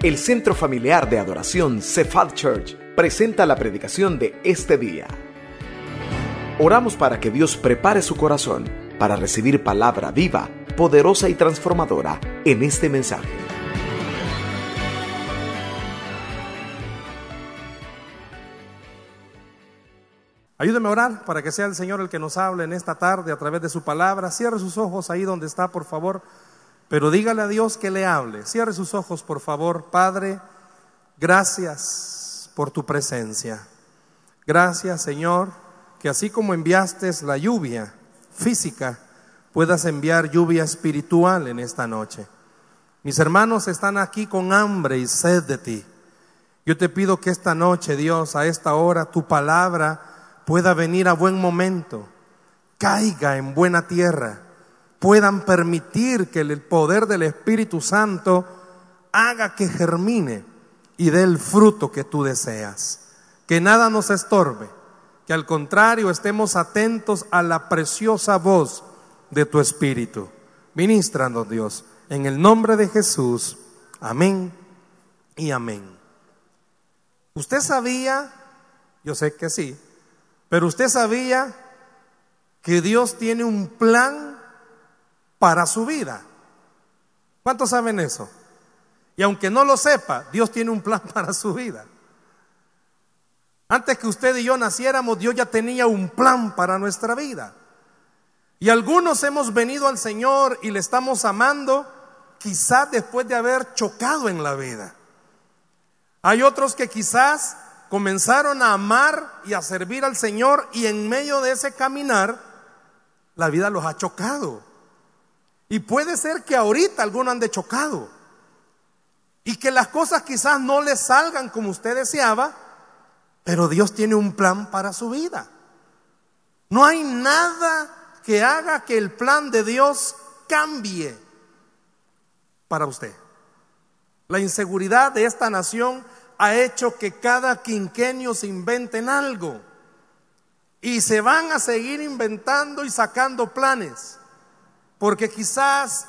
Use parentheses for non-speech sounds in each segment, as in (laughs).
El Centro Familiar de Adoración Cephal Church presenta la predicación de este día. Oramos para que Dios prepare su corazón para recibir palabra viva, poderosa y transformadora en este mensaje. Ayúdeme a orar para que sea el Señor el que nos hable en esta tarde a través de su palabra. Cierre sus ojos ahí donde está, por favor. Pero dígale a Dios que le hable. Cierre sus ojos, por favor. Padre, gracias por tu presencia. Gracias, Señor, que así como enviaste la lluvia física, puedas enviar lluvia espiritual en esta noche. Mis hermanos están aquí con hambre y sed de ti. Yo te pido que esta noche, Dios, a esta hora, tu palabra pueda venir a buen momento, caiga en buena tierra puedan permitir que el poder del Espíritu Santo haga que germine y dé el fruto que tú deseas. Que nada nos estorbe, que al contrario estemos atentos a la preciosa voz de tu Espíritu. Ministranos Dios, en el nombre de Jesús. Amén y amén. Usted sabía, yo sé que sí, pero usted sabía que Dios tiene un plan para su vida. ¿Cuántos saben eso? Y aunque no lo sepa, Dios tiene un plan (laughs) para su vida. Antes que usted y yo naciéramos, Dios ya tenía un plan para nuestra vida. Y algunos hemos venido al Señor y le estamos amando quizás después de haber chocado en la vida. Hay otros que quizás comenzaron a amar y a servir al Señor y en medio de ese caminar la vida los ha chocado. Y puede ser que ahorita algunos han de chocado. Y que las cosas quizás no les salgan como usted deseaba, pero Dios tiene un plan para su vida. No hay nada que haga que el plan de Dios cambie para usted. La inseguridad de esta nación ha hecho que cada quinquenio se inventen algo. Y se van a seguir inventando y sacando planes porque quizás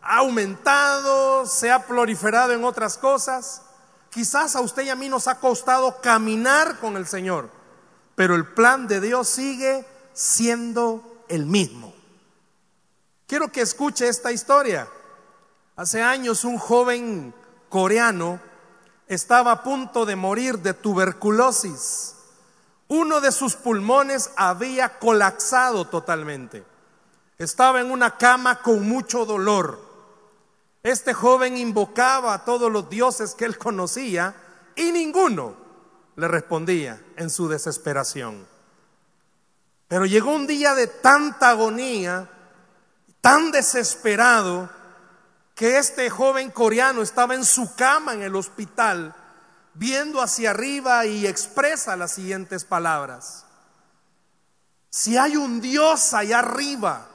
ha aumentado, se ha proliferado en otras cosas. Quizás a usted y a mí nos ha costado caminar con el Señor, pero el plan de Dios sigue siendo el mismo. Quiero que escuche esta historia. Hace años un joven coreano estaba a punto de morir de tuberculosis. Uno de sus pulmones había colapsado totalmente. Estaba en una cama con mucho dolor. Este joven invocaba a todos los dioses que él conocía y ninguno le respondía en su desesperación. Pero llegó un día de tanta agonía, tan desesperado, que este joven coreano estaba en su cama en el hospital, viendo hacia arriba y expresa las siguientes palabras. Si hay un Dios allá arriba,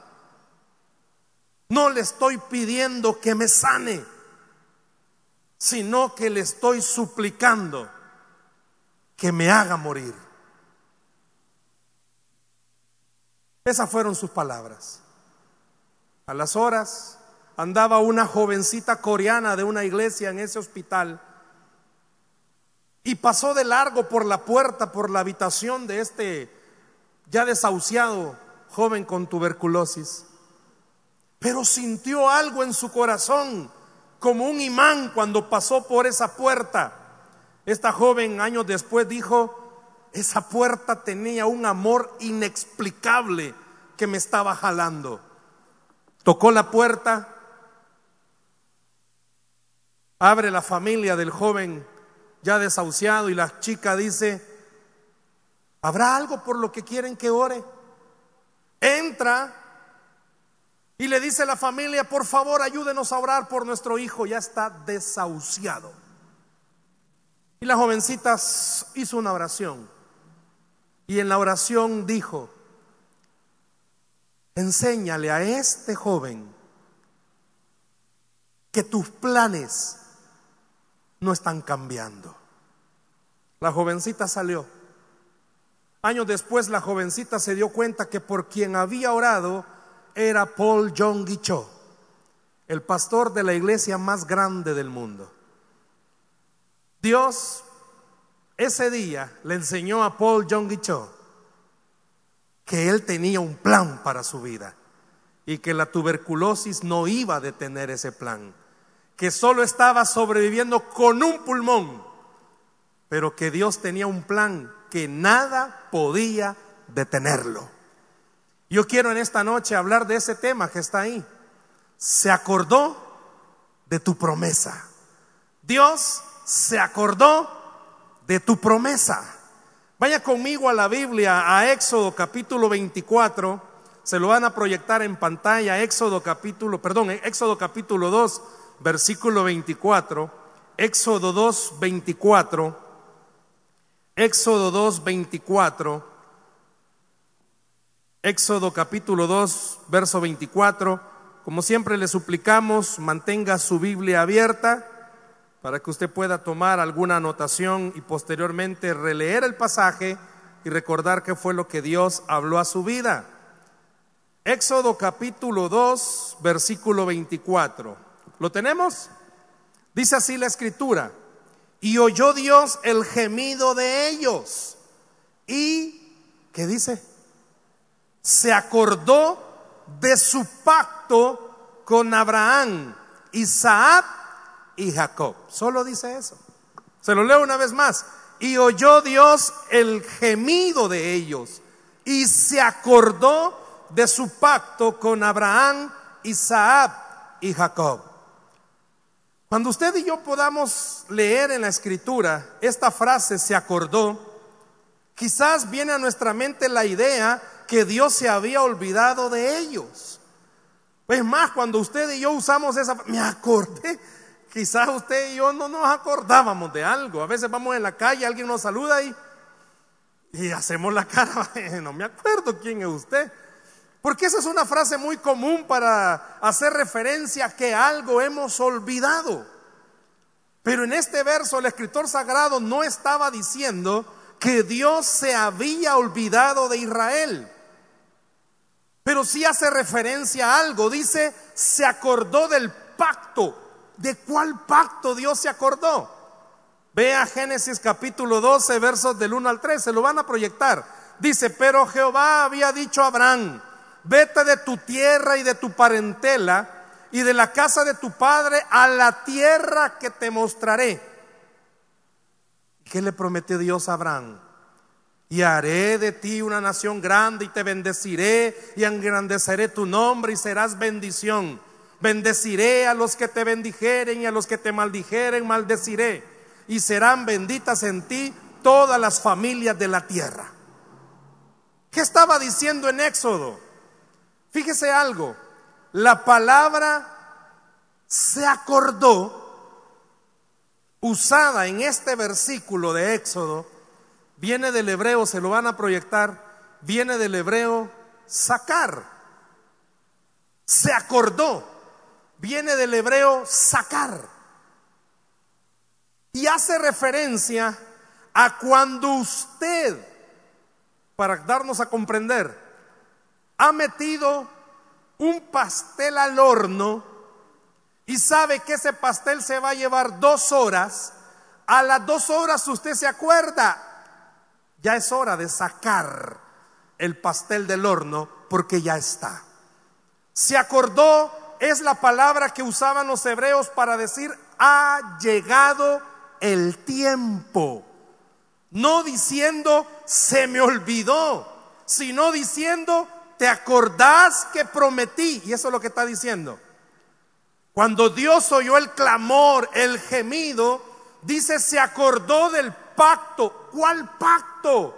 no le estoy pidiendo que me sane, sino que le estoy suplicando que me haga morir. Esas fueron sus palabras. A las horas andaba una jovencita coreana de una iglesia en ese hospital y pasó de largo por la puerta, por la habitación de este ya desahuciado joven con tuberculosis pero sintió algo en su corazón, como un imán cuando pasó por esa puerta. Esta joven años después dijo, esa puerta tenía un amor inexplicable que me estaba jalando. Tocó la puerta, abre la familia del joven ya desahuciado y la chica dice, ¿habrá algo por lo que quieren que ore? Entra y le dice la familia, por favor ayúdenos a orar por nuestro hijo, ya está desahuciado. Y la jovencita hizo una oración. Y en la oración dijo, enséñale a este joven que tus planes no están cambiando. La jovencita salió. Años después la jovencita se dio cuenta que por quien había orado, era Paul John Cho, el pastor de la iglesia más grande del mundo. Dios ese día le enseñó a Paul Jong Cho que él tenía un plan para su vida y que la tuberculosis no iba a detener ese plan, que solo estaba sobreviviendo con un pulmón, pero que Dios tenía un plan que nada podía detenerlo. Yo quiero en esta noche hablar de ese tema que está ahí. Se acordó de tu promesa. Dios se acordó de tu promesa. Vaya conmigo a la Biblia, a Éxodo capítulo 24. Se lo van a proyectar en pantalla. Éxodo capítulo, perdón, Éxodo capítulo 2, versículo 24. Éxodo 2, 24. Éxodo 2, 24. Éxodo capítulo 2, verso 24. Como siempre le suplicamos, mantenga su Biblia abierta para que usted pueda tomar alguna anotación y posteriormente releer el pasaje y recordar qué fue lo que Dios habló a su vida. Éxodo capítulo 2, versículo 24. ¿Lo tenemos? Dice así la escritura. Y oyó Dios el gemido de ellos. Y, ¿qué dice? Se acordó de su pacto con Abraham, Isaac y Jacob. Solo dice eso. Se lo leo una vez más. Y oyó Dios el gemido de ellos y se acordó de su pacto con Abraham, Isaac y Jacob. Cuando usted y yo podamos leer en la escritura esta frase, se acordó, quizás viene a nuestra mente la idea que Dios se había olvidado de ellos. Es más, cuando usted y yo usamos esa, me acordé, Quizás usted y yo no nos acordábamos de algo. A veces vamos en la calle, alguien nos saluda y, y hacemos la cara, (laughs) no me acuerdo quién es usted. Porque esa es una frase muy común para hacer referencia a que algo hemos olvidado. Pero en este verso el escritor sagrado no estaba diciendo que Dios se había olvidado de Israel. Pero sí hace referencia a algo. Dice, se acordó del pacto ¿De cuál pacto Dios se acordó? Vea Génesis capítulo 12, versos del 1 al 3, se lo van a proyectar. Dice, pero Jehová había dicho a Abraham, vete de tu tierra y de tu parentela y de la casa de tu padre a la tierra que te mostraré. ¿Qué le prometió Dios a Abraham? Y haré de ti una nación grande y te bendeciré y engrandeceré tu nombre y serás bendición. Bendeciré a los que te bendijeren y a los que te maldijeren, maldeciré. Y serán benditas en ti todas las familias de la tierra. ¿Qué estaba diciendo en Éxodo? Fíjese algo, la palabra se acordó usada en este versículo de Éxodo, viene del hebreo, se lo van a proyectar, viene del hebreo sacar. Se acordó viene del hebreo sacar. Y hace referencia a cuando usted, para darnos a comprender, ha metido un pastel al horno y sabe que ese pastel se va a llevar dos horas, a las dos horas usted se acuerda, ya es hora de sacar el pastel del horno porque ya está. Se acordó es la palabra que usaban los hebreos para decir ha llegado el tiempo. No diciendo se me olvidó, sino diciendo te acordás que prometí. Y eso es lo que está diciendo. Cuando Dios oyó el clamor, el gemido, dice se acordó del pacto. ¿Cuál pacto?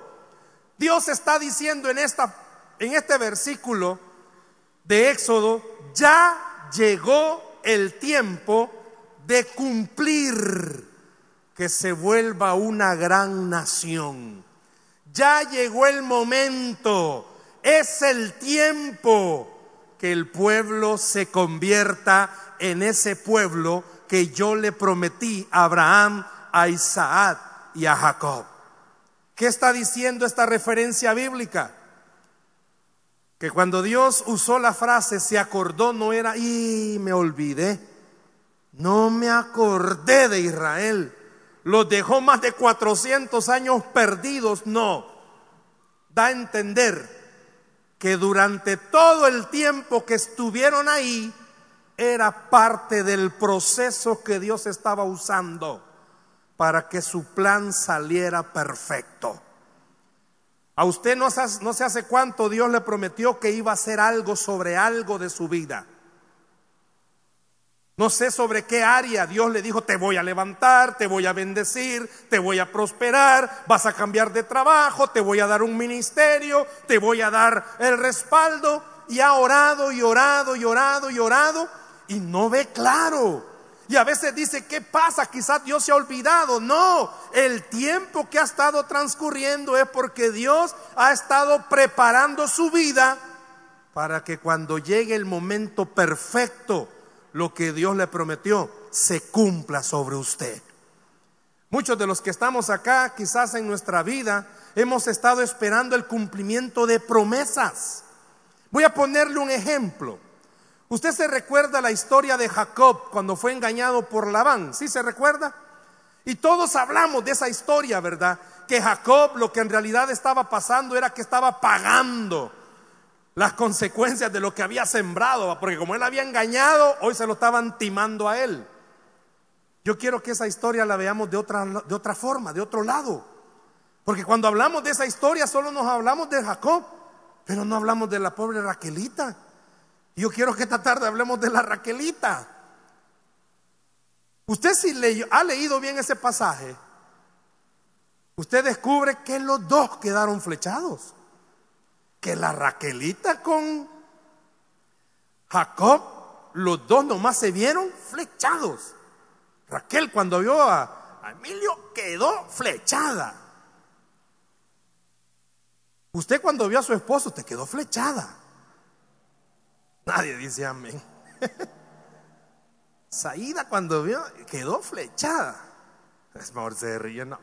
Dios está diciendo en, esta, en este versículo de Éxodo, ya llegó el tiempo de cumplir que se vuelva una gran nación. Ya llegó el momento, es el tiempo que el pueblo se convierta en ese pueblo que yo le prometí a Abraham, a Isaac y a Jacob. ¿Qué está diciendo esta referencia bíblica? que cuando Dios usó la frase se acordó no era, y me olvidé, no me acordé de Israel, los dejó más de 400 años perdidos, no. Da a entender que durante todo el tiempo que estuvieron ahí era parte del proceso que Dios estaba usando para que su plan saliera perfecto. A usted no, se hace cuánto Dios le prometió que iba a hacer algo sobre algo de su vida. No sé sobre qué área Dios le dijo, te voy a levantar, te voy a bendecir, te voy a prosperar, vas a cambiar de trabajo, te voy a dar un ministerio, te voy a dar el respaldo. Y ha orado y orado y orado y orado y no ve claro. Y a veces dice, ¿qué pasa? Quizás Dios se ha olvidado. No, el tiempo que ha estado transcurriendo es porque Dios ha estado preparando su vida para que cuando llegue el momento perfecto, lo que Dios le prometió se cumpla sobre usted. Muchos de los que estamos acá, quizás en nuestra vida, hemos estado esperando el cumplimiento de promesas. Voy a ponerle un ejemplo. Usted se recuerda la historia de Jacob cuando fue engañado por Labán, ¿sí se recuerda? Y todos hablamos de esa historia, ¿verdad? Que Jacob lo que en realidad estaba pasando era que estaba pagando las consecuencias de lo que había sembrado, porque como él había engañado, hoy se lo estaban timando a él. Yo quiero que esa historia la veamos de otra, de otra forma, de otro lado. Porque cuando hablamos de esa historia solo nos hablamos de Jacob, pero no hablamos de la pobre Raquelita. Yo quiero que esta tarde hablemos de la Raquelita. Usted si ha leído bien ese pasaje, usted descubre que los dos quedaron flechados que la Raquelita con Jacob, los dos nomás se vieron flechados. Raquel cuando vio a, Emilio quedó flechada. Usted cuando vio a su esposo te quedó flechada. Nadie dice amén. (laughs) Saída cuando vio quedó flechada. Es mejor se ríe, no.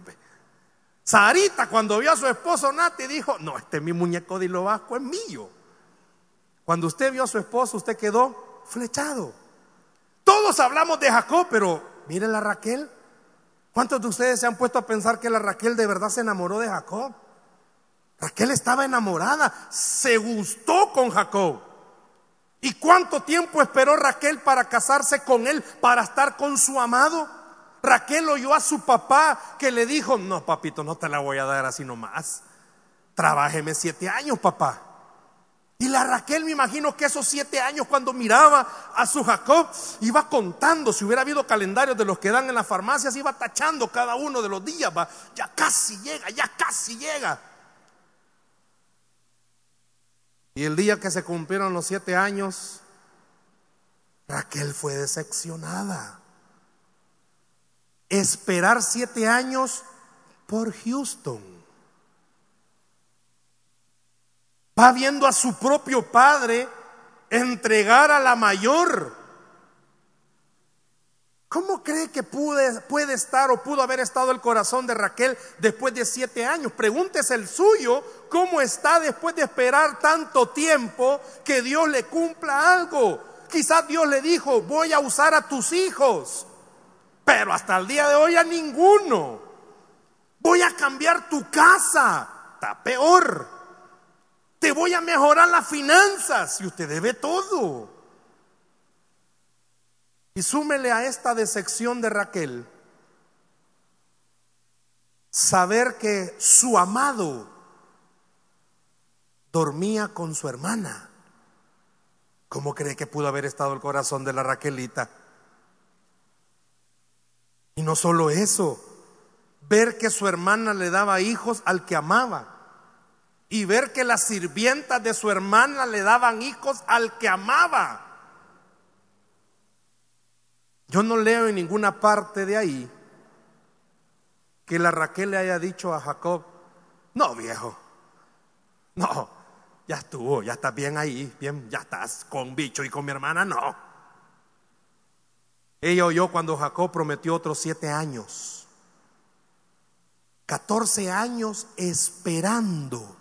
Sarita cuando vio a su esposo Nati dijo, no, este es mi muñeco de hilo vasco, es mío. Cuando usted vio a su esposo, usted quedó flechado. Todos hablamos de Jacob, pero miren la Raquel. ¿Cuántos de ustedes se han puesto a pensar que la Raquel de verdad se enamoró de Jacob? Raquel estaba enamorada, se gustó con Jacob. ¿Y cuánto tiempo esperó Raquel para casarse con él, para estar con su amado? Raquel oyó a su papá que le dijo, no, papito, no te la voy a dar así nomás. Trabájeme siete años, papá. Y la Raquel, me imagino que esos siete años cuando miraba a su Jacob, iba contando, si hubiera habido calendarios de los que dan en las farmacias, iba tachando cada uno de los días, va, ya casi llega, ya casi llega. Y el día que se cumplieron los siete años, Raquel fue decepcionada esperar siete años por Houston. Va viendo a su propio padre entregar a la mayor. ¿Cómo cree que puede, estar o pudo haber estado el corazón de Raquel después de siete años? Pregúntese el suyo, ¿cómo está después de esperar tanto tiempo que Dios le cumpla algo? Quizás Dios le dijo, voy a usar a tus hijos pero hasta el día de hoy a ninguno. Voy a cambiar tu casa, está peor. Te voy a mejorar las finanzas y usted debe todo. Y súmele a esta decepción de Raquel saber que su amado dormía con su hermana. ¿Cómo cree que pudo haber estado el corazón de la Raquelita? Y no solo eso, ver que su hermana le daba hijos al que amaba. Y ver que las sirvientas de su hermana le daban hijos al que amaba. Yo no leo en ninguna parte de ahí que la Raquel le haya dicho a Jacob, no viejo, no, ya estuvo, ya estás bien ahí, bien, ya estás con bicho y con mi hermana, no. Ella oyó cuando Jacob prometió otros siete años. Catorce años esperando.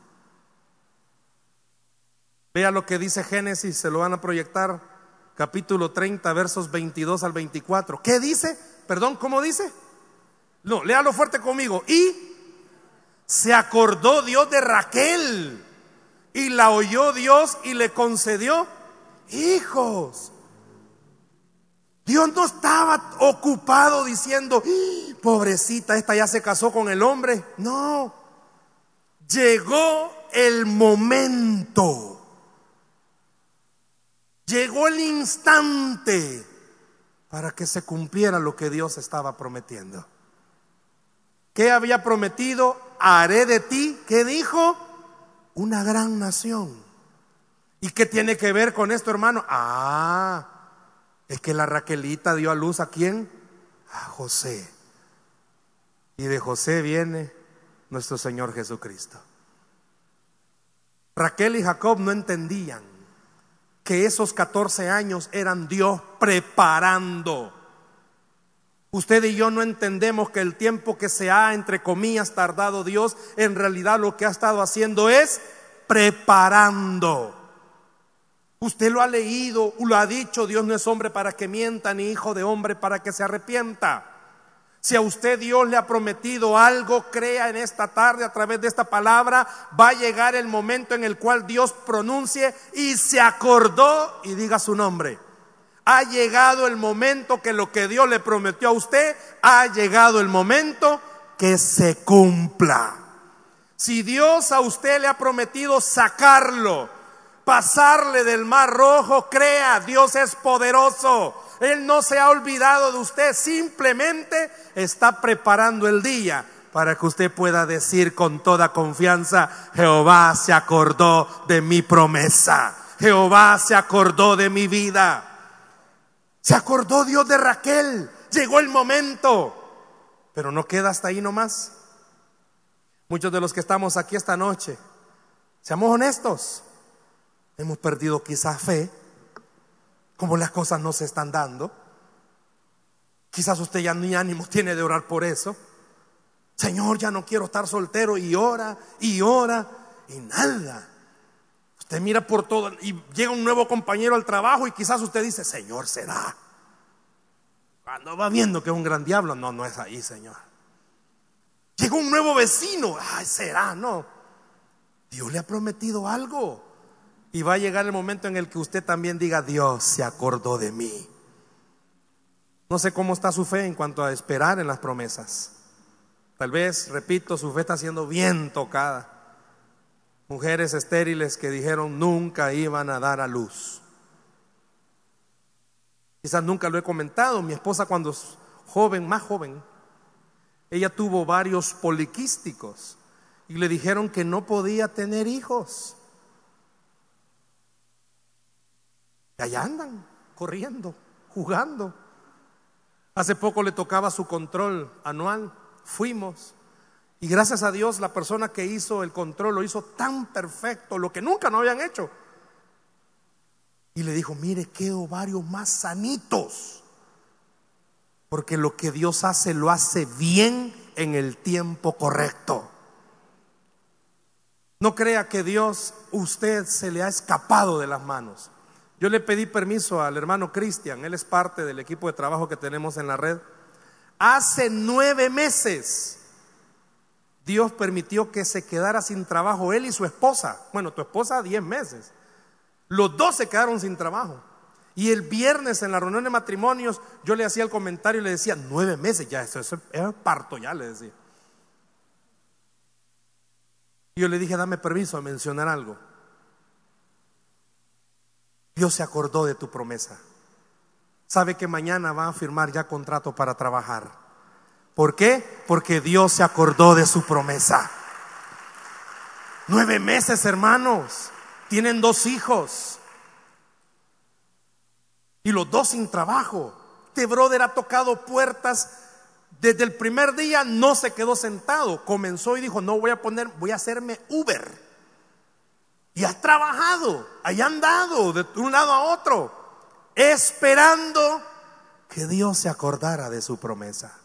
Vea lo que dice Génesis, se lo van a proyectar, capítulo 30, versos 22 al 24. ¿Qué dice? Perdón, ¿cómo dice? No, léalo fuerte conmigo. Y se acordó Dios de Raquel y la oyó Dios y le concedió hijos. Dios no estaba ocupado diciendo, pobrecita, esta ya se casó con el hombre. No, llegó el momento. Llegó el instante para que se cumpliera lo que Dios estaba prometiendo. ¿Qué había prometido? Haré de ti, ¿qué dijo? Una gran nación. ¿Y qué tiene que ver con esto, hermano? Ah, es que la Raquelita dio a luz a quién? A José. Y de José viene nuestro Señor Jesucristo. Raquel y Jacob no entendían que esos 14 años eran Dios preparando. Usted y yo no entendemos que el tiempo que se ha, entre comillas, tardado Dios, en realidad lo que ha estado haciendo es preparando. Usted lo ha leído, lo ha dicho, Dios no es hombre para que mienta, ni hijo de hombre para que se arrepienta. Si a usted Dios le ha prometido algo, crea en esta tarde a través de esta palabra, va a llegar el momento en el cual Dios pronuncie y se acordó y diga su nombre. Ha llegado el momento que lo que Dios le prometió a usted, ha llegado el momento que se cumpla. Si Dios a usted le ha prometido sacarlo, pasarle del mar rojo, crea, Dios es poderoso él no se ha olvidado de usted, simplemente está preparando el día para que usted pueda decir con toda confianza, Jehová se acordó de mi promesa, Jehová se acordó de mi vida. Se acordó Dios de Raquel, llegó el momento, pero no queda hasta ahí nomás. Muchos de los que estamos aquí esta noche, seamos honestos, hemos perdido quizás fe como las cosas no se están dando. Quizás usted ya ni ánimo tiene de orar por eso. Señor, ya no quiero estar soltero y ora y ora y nada. Usted mira por todo y llega un nuevo compañero al trabajo y quizás usted dice, Señor, será. Cuando va viendo que es un gran diablo, no, no es ahí, Señor. Llega un nuevo vecino, ay, será, no. Dios le ha prometido algo. Y va a llegar el momento en el que usted también diga, Dios se acordó de mí. No sé cómo está su fe en cuanto a esperar en las promesas. Tal vez, repito, su fe está siendo bien tocada. Mujeres estériles que dijeron nunca iban a dar a luz. Quizás nunca lo he comentado. Mi esposa cuando es joven, más joven, ella tuvo varios poliquísticos y le dijeron que no podía tener hijos. Y allá andan, corriendo, jugando. Hace poco le tocaba su control anual. Fuimos. Y gracias a Dios la persona que hizo el control lo hizo tan perfecto, lo que nunca no habían hecho. Y le dijo, mire qué ovarios más sanitos. Porque lo que Dios hace lo hace bien en el tiempo correcto. No crea que Dios, usted se le ha escapado de las manos. Yo le pedí permiso al hermano Cristian, él es parte del equipo de trabajo que tenemos en la red. Hace nueve meses Dios permitió que se quedara sin trabajo él y su esposa. Bueno, tu esposa diez meses. Los dos se quedaron sin trabajo. Y el viernes en la reunión de matrimonios yo le hacía el comentario y le decía, nueve meses ya, eso, eso es parto ya, le decía. Y yo le dije, dame permiso a mencionar algo. Dios se acordó de tu promesa. Sabe que mañana va a firmar ya contrato para trabajar. ¿Por qué? Porque Dios se acordó de su promesa. Nueve meses, hermanos. Tienen dos hijos. Y los dos sin trabajo. Este brother ha tocado puertas. Desde el primer día no se quedó sentado. Comenzó y dijo, no voy a poner, voy a hacerme Uber. Y has trabajado, ahí han dado de un lado a otro, esperando que Dios se acordara de su promesa.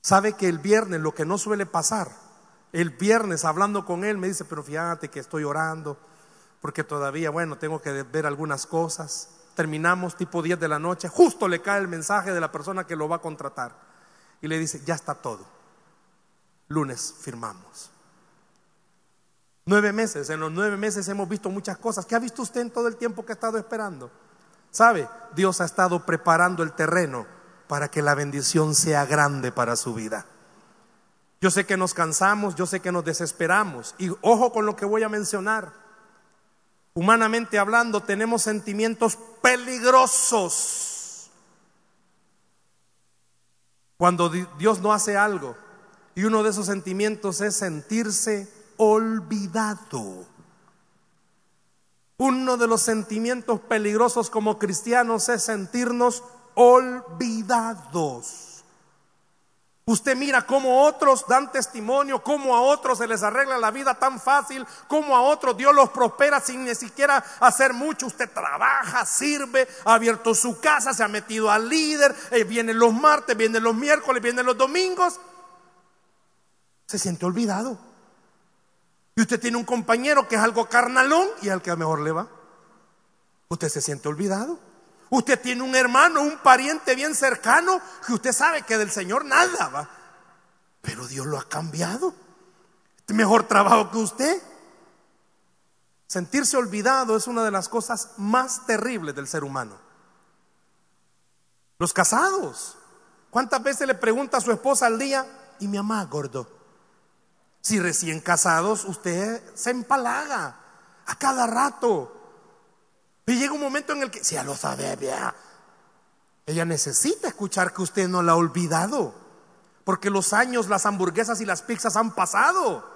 Sabe que el viernes, lo que no suele pasar, el viernes hablando con él me dice, pero fíjate que estoy orando, porque todavía, bueno, tengo que ver algunas cosas. Terminamos tipo 10 de la noche, justo le cae el mensaje de la persona que lo va a contratar. y le dice, ya está todo. Lunes firmamos. Nueve meses, en los nueve meses hemos visto muchas cosas. ¿Qué ha visto usted en todo el tiempo que ha estado esperando? ¿Sabe? Dios ha estado preparando el terreno para que la bendición sea grande para su vida. Yo sé que nos cansamos, yo sé que nos desesperamos. Y ojo con lo que voy a mencionar. Humanamente hablando, tenemos sentimientos peligrosos. Cuando Dios no hace algo. Y uno de esos sentimientos es sentirse olvidado. Uno de los sentimientos peligrosos como cristianos es sentirnos olvidados. Usted mira cómo otros dan testimonio, cómo a otros se les arregla la vida tan fácil, cómo a otros Dios los prospera sin ni siquiera hacer mucho. Usted trabaja, sirve, ha abierto su casa, se ha metido al líder, eh, vienen los martes, vienen los miércoles, vienen los domingos. Se siente olvidado. Y usted tiene un compañero que es algo carnalón y al que mejor le va. Usted se siente olvidado. Usted tiene un hermano, un pariente bien cercano que usted sabe que del Señor nada va. Pero Dios lo ha cambiado. Mejor trabajo que usted. Sentirse olvidado es una de las cosas más terribles del ser humano. Los casados. ¿Cuántas veces le pregunta a su esposa al día, y mi mamá gordo? Si recién casados, usted se empalaga a cada rato. Y llega un momento en el que, si ya lo sabe, ella necesita escuchar que usted no la ha olvidado. Porque los años, las hamburguesas y las pizzas han pasado.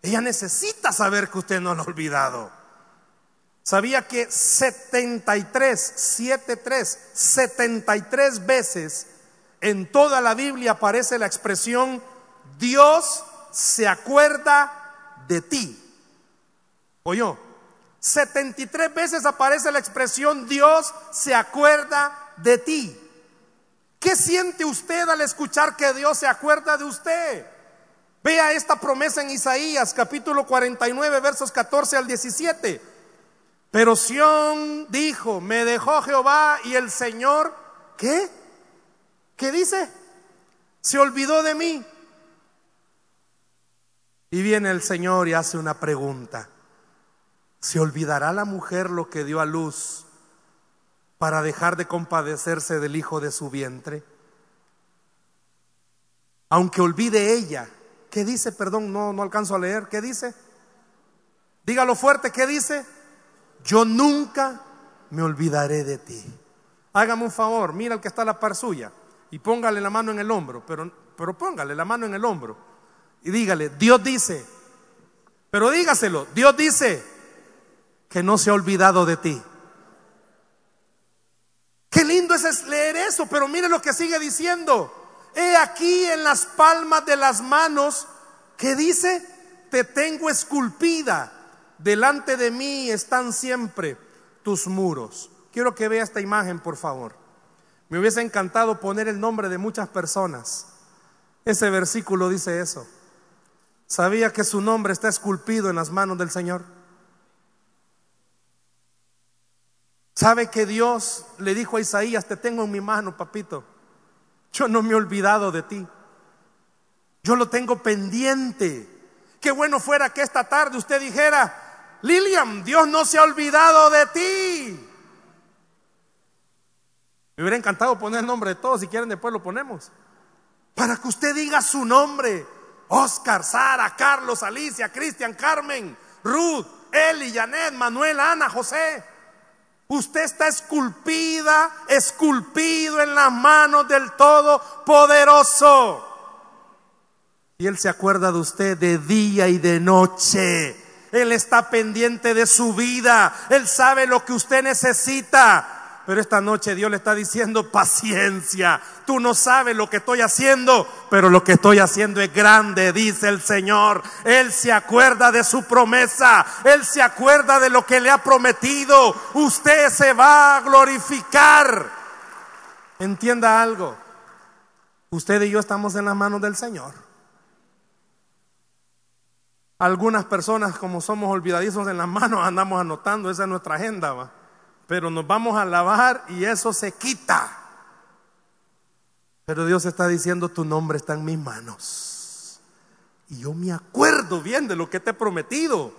Ella necesita saber que usted no la ha olvidado. Sabía que 73, 73, 73 veces en toda la Biblia aparece la expresión Dios se acuerda de ti. yo 73 veces aparece la expresión Dios se acuerda de ti. ¿Qué siente usted al escuchar que Dios se acuerda de usted? Vea esta promesa en Isaías capítulo 49 versos 14 al 17. Pero Sión dijo, me dejó Jehová y el Señor, ¿qué? ¿Qué dice? Se olvidó de mí. Y viene el Señor y hace una pregunta. ¿Se olvidará la mujer lo que dio a luz para dejar de compadecerse del hijo de su vientre? Aunque olvide ella, ¿qué dice? Perdón, no, no alcanzo a leer. ¿Qué dice? Dígalo fuerte, ¿qué dice? Yo nunca me olvidaré de ti. Hágame un favor, mira el que está a la par suya y póngale la mano en el hombro, pero, pero póngale la mano en el hombro y dígale, Dios dice, pero dígaselo, Dios dice, que no se ha olvidado de ti. Qué lindo es leer eso, pero mire lo que sigue diciendo. He aquí en las palmas de las manos que dice, te tengo esculpida, delante de mí están siempre tus muros. Quiero que vea esta imagen, por favor. Me hubiese encantado poner el nombre de muchas personas. Ese versículo dice eso. ¿Sabía que su nombre está esculpido en las manos del Señor? ¿Sabe que Dios le dijo a Isaías, te tengo en mi mano, papito? Yo no me he olvidado de ti. Yo lo tengo pendiente. Qué bueno fuera que esta tarde usted dijera, Lilian, Dios no se ha olvidado de ti. Me hubiera encantado poner el nombre de todos, si quieren después lo ponemos. Para que usted diga su nombre. Oscar, Sara, Carlos, Alicia, Cristian, Carmen, Ruth, Eli, Janet, Manuel, Ana, José. Usted está esculpida, esculpido en las manos del Todopoderoso. Y Él se acuerda de usted de día y de noche. Él está pendiente de su vida. Él sabe lo que usted necesita. Pero esta noche Dios le está diciendo paciencia. Tú no sabes lo que estoy haciendo, pero lo que estoy haciendo es grande, dice el Señor. Él se acuerda de su promesa. Él se acuerda de lo que le ha prometido. Usted se va a glorificar. Entienda algo. Usted y yo estamos en las manos del Señor. Algunas personas, como somos olvidadizos en las manos, andamos anotando, esa es nuestra agenda. Pero nos vamos a lavar y eso se quita. Pero Dios está diciendo, tu nombre está en mis manos. Y yo me acuerdo bien de lo que te he prometido.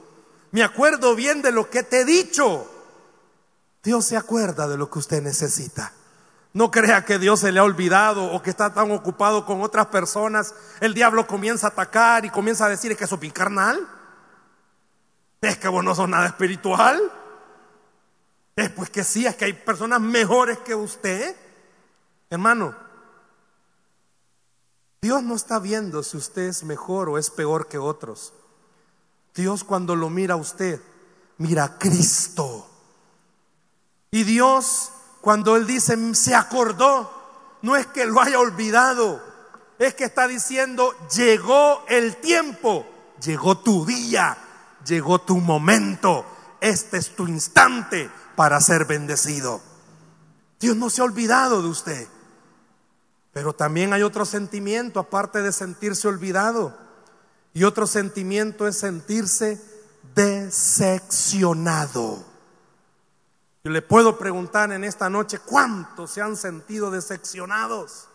Me acuerdo bien de lo que te he dicho. Dios se acuerda de lo que usted necesita. No crea que Dios se le ha olvidado o que está tan ocupado con otras personas. El diablo comienza a atacar y comienza a decir que es carnal. Es que vos no sos nada espiritual. Es pues que sí, es que hay personas mejores que usted. Hermano, Dios no está viendo si usted es mejor o es peor que otros. Dios cuando lo mira a usted, mira a Cristo. Y Dios cuando Él dice, se acordó, no es que lo haya olvidado, es que está diciendo, llegó el tiempo, llegó tu día, llegó tu momento, este es tu instante para ser bendecido. Dios no se ha olvidado de usted. Pero también hay otro sentimiento, aparte de sentirse olvidado. Y otro sentimiento es sentirse decepcionado. Yo le puedo preguntar en esta noche, ¿cuántos se han sentido decepcionados?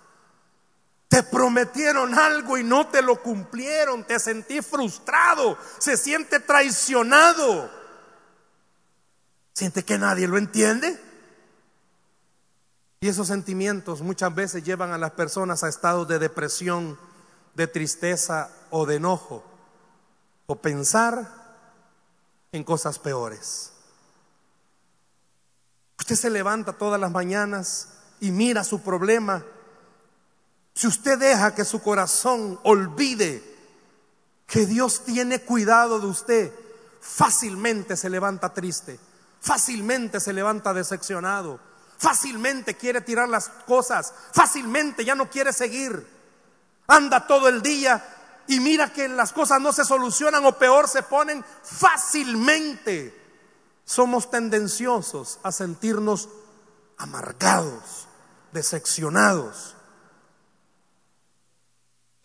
Te prometieron algo y no te lo cumplieron, te sentí frustrado, se siente traicionado. ¿Siente que nadie lo entiende? Y esos sentimientos muchas veces llevan a las personas a estados de depresión, de tristeza o de enojo, o pensar en cosas peores. Usted se levanta todas las mañanas y mira su problema. Si usted deja que su corazón olvide que Dios tiene cuidado de usted, fácilmente se levanta triste, fácilmente se levanta decepcionado, fácilmente quiere tirar las cosas, fácilmente ya no quiere seguir. Anda todo el día y mira que las cosas no se solucionan o peor se ponen fácilmente. Somos tendenciosos a sentirnos amargados, decepcionados.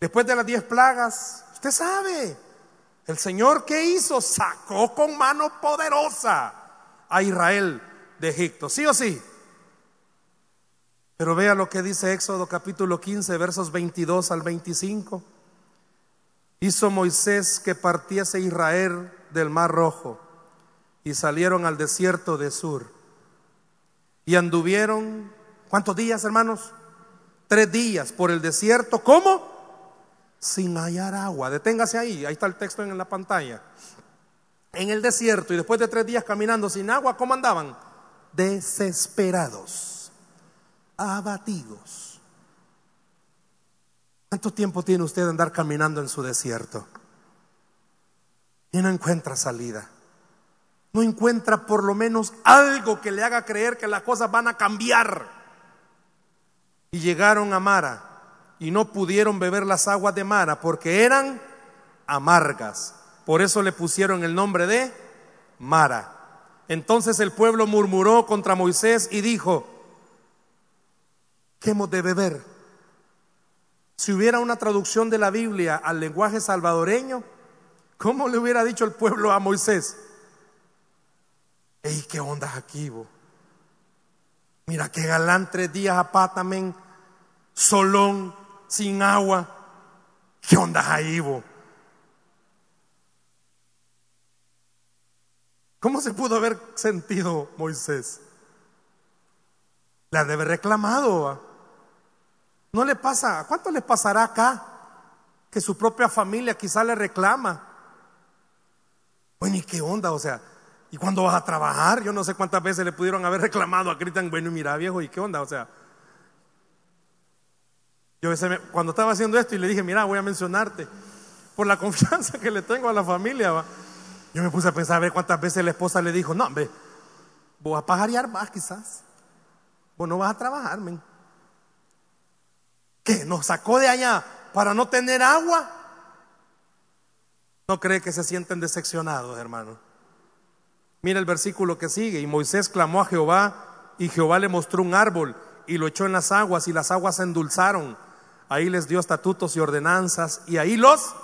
Después de las diez plagas, usted sabe, el Señor que hizo sacó con mano poderosa a Israel de Egipto, ¿sí o sí? Pero vea lo que dice Éxodo capítulo 15, versos 22 al 25. Hizo Moisés que partiese Israel del mar rojo y salieron al desierto de Sur. Y anduvieron, ¿cuántos días hermanos? Tres días por el desierto. ¿Cómo? Sin hallar agua. Deténgase ahí, ahí está el texto en la pantalla. En el desierto y después de tres días caminando sin agua, ¿cómo andaban? Desesperados, abatidos. ¿Cuánto tiempo tiene usted de andar caminando en su desierto? Y no encuentra salida no encuentra por lo menos algo que le haga creer que las cosas van a cambiar. Y llegaron a Mara y no pudieron beber las aguas de Mara porque eran amargas. Por eso le pusieron el nombre de Mara. Entonces el pueblo murmuró contra Moisés y dijo, ¿qué hemos de beber? Si hubiera una traducción de la Biblia al lenguaje salvadoreño, ¿cómo le hubiera dicho el pueblo a Moisés? Ey, ¿qué onda aquí? Mira qué galán tres días a Patamen, solón, sin agua. ¿Qué onda ahí? ¿Cómo se pudo haber sentido Moisés? Le debe reclamado. No le pasa, ¿cuánto le pasará acá? Que su propia familia quizá le reclama. Bueno, ¿y qué onda? O sea, ¿Y cuándo vas a trabajar? Yo no sé cuántas veces le pudieron haber reclamado a Cristian, bueno, mira viejo, ¿y qué onda? O sea, yo cuando estaba haciendo esto y le dije, mira, voy a mencionarte, por la confianza que le tengo a la familia, yo me puse a pensar a ver cuántas veces la esposa le dijo, no, hombre, vos a pajarear más quizás, vos no vas a trabajar, men. ¿Qué? ¿Nos sacó de allá para no tener agua? ¿No cree que se sienten decepcionados, hermano? Mira el versículo que sigue. Y Moisés clamó a Jehová y Jehová le mostró un árbol y lo echó en las aguas y las aguas se endulzaron. Ahí les dio estatutos y ordenanzas y ahí los...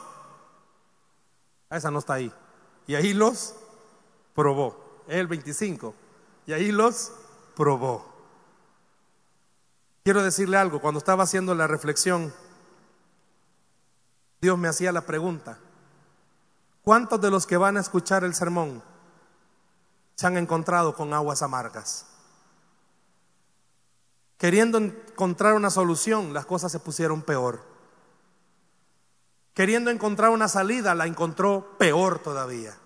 Ah, esa no está ahí. Y ahí los probó. El 25. Y ahí los probó. Quiero decirle algo, cuando estaba haciendo la reflexión, Dios me hacía la pregunta, ¿cuántos de los que van a escuchar el sermón se han encontrado con aguas amargas? Queriendo encontrar una solución, las cosas se pusieron peor. Queriendo encontrar una salida, la encontró peor todavía.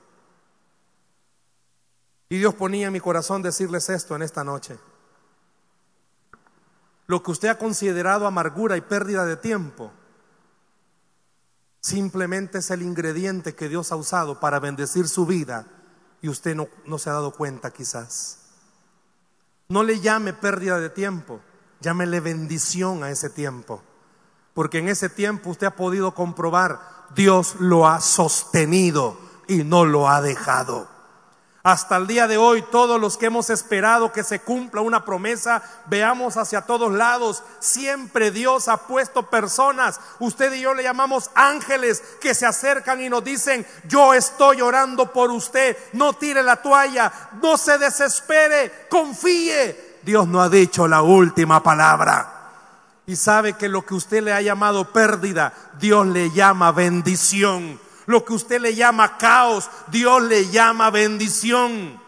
Y Dios ponía en mi corazón decirles esto en esta noche. Lo que usted ha considerado amargura y pérdida de tiempo, simplemente es el ingrediente que Dios ha usado para bendecir su vida y usted no, no se ha dado cuenta quizás. No le llame pérdida de tiempo, llámele bendición a ese tiempo. Porque en ese tiempo usted ha podido comprobar, Dios lo ha sostenido y no lo ha dejado. Hasta el día de hoy, todos los que hemos esperado que se cumpla una promesa, veamos hacia todos lados. Siempre Dios ha puesto personas, usted y yo le llamamos ángeles, que se acercan y nos dicen, yo estoy orando por usted, no tire la toalla, no se desespere, confíe. Dios no ha dicho la última palabra. Y sabe que lo que usted le ha llamado pérdida, Dios le llama bendición. Lo que usted le llama caos, Dios le llama bendición.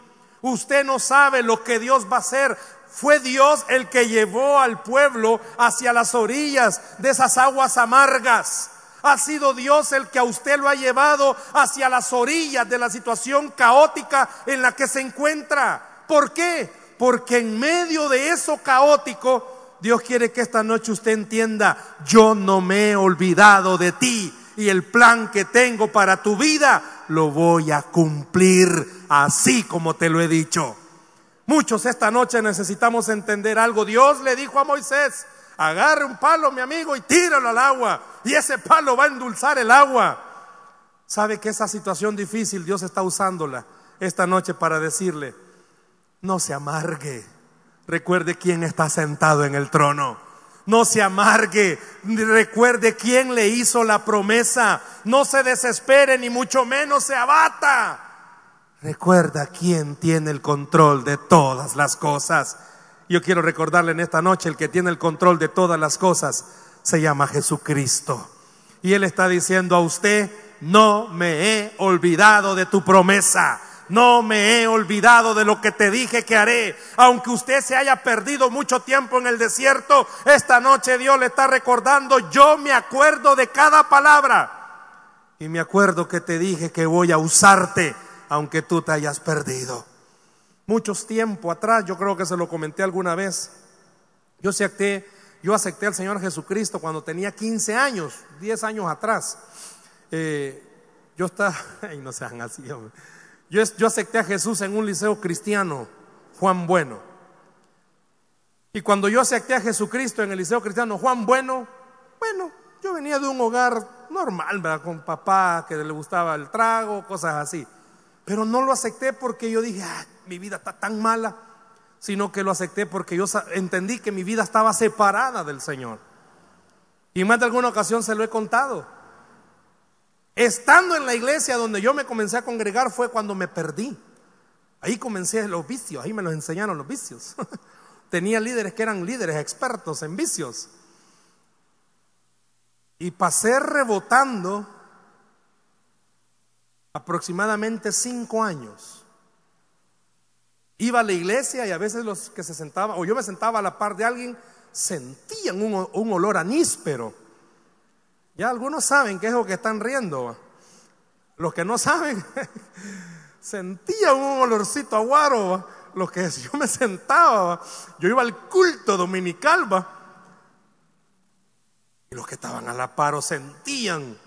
Usted no sabe lo que Dios va a hacer. Fue Dios el que llevó al pueblo hacia las orillas de esas aguas amargas. Ha sido Dios el que a usted lo ha llevado hacia las orillas de la situación caótica en la que se encuentra. ¿Por qué? Porque en medio de eso caótico, Dios quiere que esta noche usted entienda, yo no me he olvidado de ti y el plan que tengo para tu vida lo voy a cumplir así como te lo he dicho. Muchos esta noche necesitamos entender algo. Dios le dijo a Moisés, agarre un palo, mi amigo, y tíralo al agua. Y ese palo va a endulzar el agua. ¿Sabe que esa situación difícil Dios está usándola esta noche para decirle, no se amargue. Recuerde quién está sentado en el trono no se amargue, recuerde quién le hizo la promesa, no se desespere ni mucho menos se abata. Recuerda quién tiene el control de todas las cosas. Yo quiero recordarle en esta noche, el que tiene el control de todas las cosas se llama Jesucristo. Y Él está diciendo a usted, no me he olvidado de tu promesa no me he olvidado de lo que te dije que haré. Aunque usted se haya perdido mucho tiempo en el desierto, esta noche Dios le está recordando, yo me acuerdo de cada palabra. Y me acuerdo que te dije que voy a usarte, aunque tú te hayas perdido. Muchos tiempo atrás, yo creo que se lo comenté alguna vez, yo acepté, yo acepté al Señor Jesucristo cuando tenía 15 años, 10 años atrás. Eh, yo estaba, (laughs) ay, no sean así, hombre. Yo, acepté a Jesús en un liceo cristiano, Juan Bueno. Y cuando yo acepté a Jesucristo en el liceo cristiano Juan Bueno, bueno, yo venía de un hogar normal, ¿verdad? Con papá que le gustaba el trago, cosas así. Pero no lo acepté porque yo dije, ah, mi vida está tan mala, sino que lo acepté porque yo entendí que mi vida estaba separada del Señor. Y más de alguna ocasión se lo he contado. Estando en la iglesia donde yo me comencé a congregar fue cuando me perdí. Ahí comencé los vicios, ahí me los enseñaron los vicios. (laughs) Tenía líderes que eran líderes expertos en vicios. Y pasé rebotando aproximadamente cinco años. Iba a la iglesia y a veces los que se sentaban, o yo me sentaba a la par de alguien, sentían un, un olor aníspero. Ya algunos saben qué es lo que están riendo. Los que no saben, (laughs) sentían un olorcito a guaro. Los que yo me sentaba, yo iba al culto dominical, ¿va? Y los que estaban a la paro sentían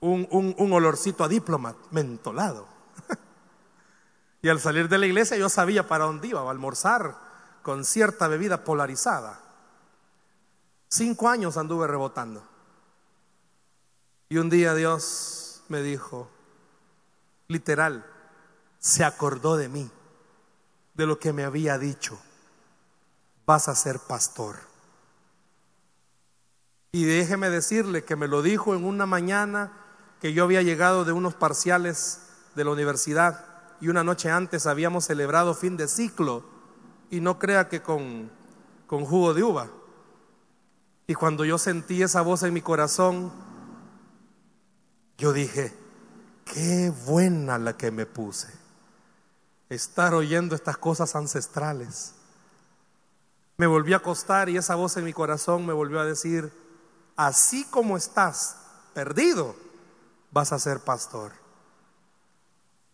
un, un olorcito a diplomat mentolado. (laughs) y al salir de la iglesia yo sabía para dónde iba, a almorzar con cierta bebida polarizada. Cinco años anduve rebotando. Y un día Dios me dijo, literal, se acordó de mí, de lo que me había dicho, vas a ser pastor. Y déjeme decirle que me lo dijo en una mañana que yo había llegado de unos parciales de la universidad y una noche antes habíamos celebrado fin de ciclo y no crea que con, con jugo de uva, Y cuando yo sentí esa voz en mi corazón, yo dije, qué buena la que me puse. Estar oyendo estas cosas ancestrales. Me volví a acostar y esa voz en mi corazón me volvió a decir, así como estás perdido, vas a ser pastor.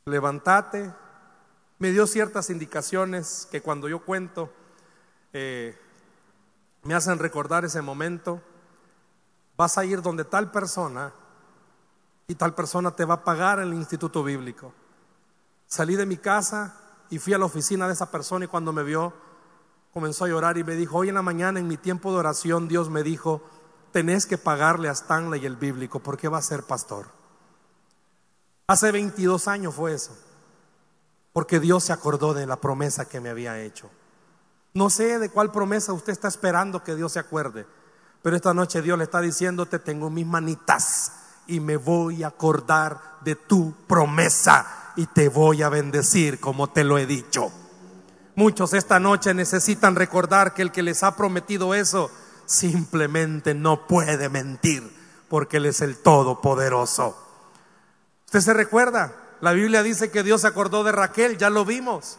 Levantate. Me dio ciertas indicaciones que cuando yo cuento eh, me hacen recordar ese momento. Vas a ir donde tal persona y tal persona te va a pagar el instituto bíblico. Salí de mi casa y fui a la oficina de esa persona y cuando me vio comenzó a llorar y me dijo, hoy en la mañana en mi tiempo de oración Dios me dijo, tenés que pagarle a Stanley el bíblico porque va a ser pastor. Hace 22 años fue eso, porque Dios se acordó de la promesa que me había hecho. No sé de cuál promesa usted está esperando que Dios se acuerde, pero esta noche Dios le está diciendo, te tengo mis manitas y me voy a acordar de tu promesa y te voy a bendecir como te lo he dicho. Muchos esta noche necesitan recordar que el que les ha prometido eso simplemente no puede mentir porque Él es el Todopoderoso. ¿Usted se recuerda? La Biblia dice que Dios se acordó de Raquel, ya lo vimos.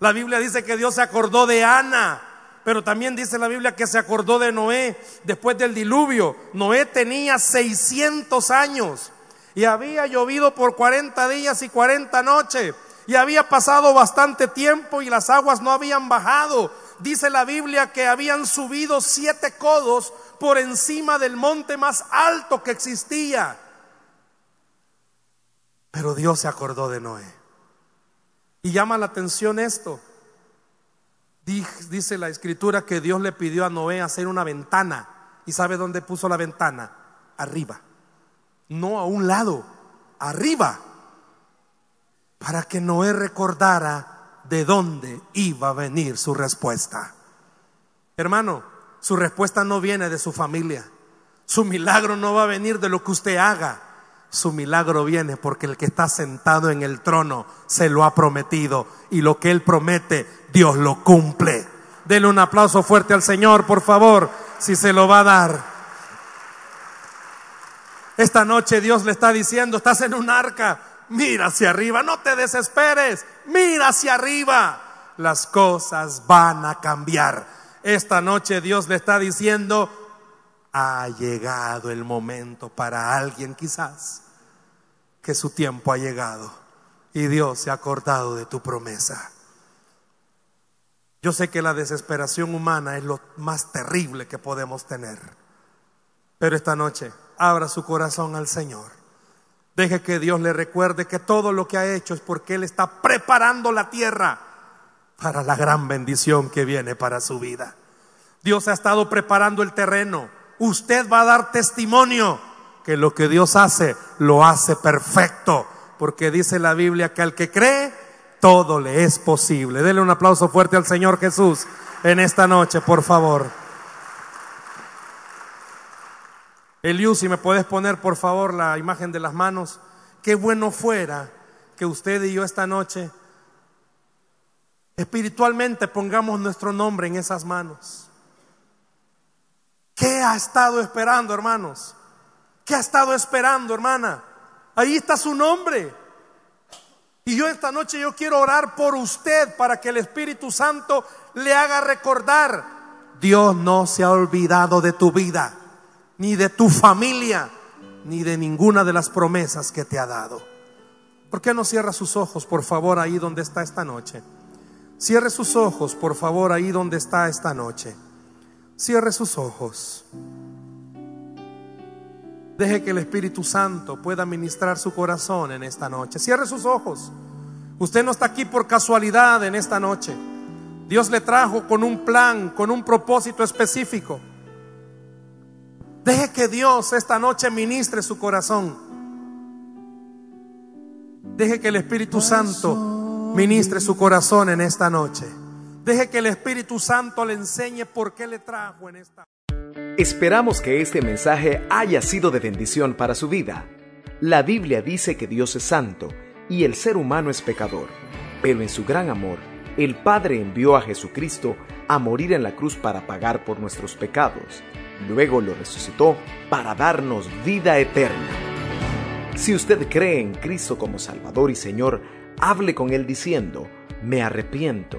La Biblia dice que Dios se acordó de Ana, pero también dice la Biblia que se acordó de Noé después del diluvio. Noé tenía 600 años y había llovido por 40 días y 40 noches y había pasado bastante tiempo y las aguas no habían bajado. Dice la Biblia que habían subido siete codos por encima del monte más alto que existía. Pero Dios se acordó de Noé. Y llama la atención esto. Dice la escritura que Dios le pidió a Noé hacer una ventana. ¿Y sabe dónde puso la ventana? Arriba. No a un lado, arriba para que Noé recordara de dónde iba a venir su respuesta. Hermano, su respuesta no viene de su familia. Su milagro no va a venir de lo que usted haga. Su milagro viene porque el que está sentado en el trono se lo ha prometido y lo que él promete, Dios lo cumple. Denle un aplauso fuerte al Señor, por favor, si se lo va a dar. Esta noche Dios le está diciendo, estás en un arca, mira hacia arriba, no te desesperes, mira hacia arriba. Las cosas van a cambiar. Esta noche Dios le está diciendo, ha llegado el momento para alguien quizás, que su tiempo ha llegado y Dios se ha acordado de tu promesa. Yo sé que la desesperación humana es lo más terrible que podemos tener, pero esta noche abra su corazón al Señor Deje que Dios le recuerde que todo lo que ha hecho es porque Él está preparando la tierra para la gran bendición que viene para su vida. Dios ha estado preparando el terreno. Usted va a dar testimonio que lo que Dios hace, lo hace perfecto. Porque dice la Biblia que al que cree, todo le es posible. Dele un aplauso fuerte al Señor Jesús en esta noche, por favor. Eliú, si me puedes poner por favor la imagen de las manos. Qué bueno fuera que usted y yo esta noche espiritualmente pongamos nuestro nombre en esas manos. ¿Qué ha estado esperando, hermanos? ¿Qué ha estado esperando, hermana? Ahí está su nombre. Y yo esta noche yo quiero orar por usted para que el Espíritu Santo le haga recordar, Dios no se ha olvidado de tu vida ni de tu familia, ni de ninguna de las promesas que te ha dado. ¿Por qué no cierra sus ojos, por favor, ahí donde está esta noche? Cierre sus ojos, por favor, ahí donde está esta noche. Cierre sus ojos. Deje que el Espíritu Santo pueda ministrar su corazón en esta noche. Cierre sus ojos. Usted no está aquí por casualidad en esta noche. Dios le trajo con un plan, con un propósito específico. Deje que Dios esta noche ministre su corazón. Deje que el Espíritu Santo ministre su corazón en esta noche. Deje que el Espíritu Santo le enseñe por qué le trajo en esta. Esperamos que este mensaje haya sido de bendición para su vida. La Biblia dice que Dios es santo y el ser humano es pecador, pero en su gran amor, el Padre envió a Jesucristo a morir en la cruz para pagar por nuestros pecados Luego lo resucitó para darnos vida eterna. Si usted cree en Cristo como Salvador y Señor, hable con Él diciendo, me arrepiento,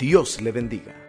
Dios le bendiga.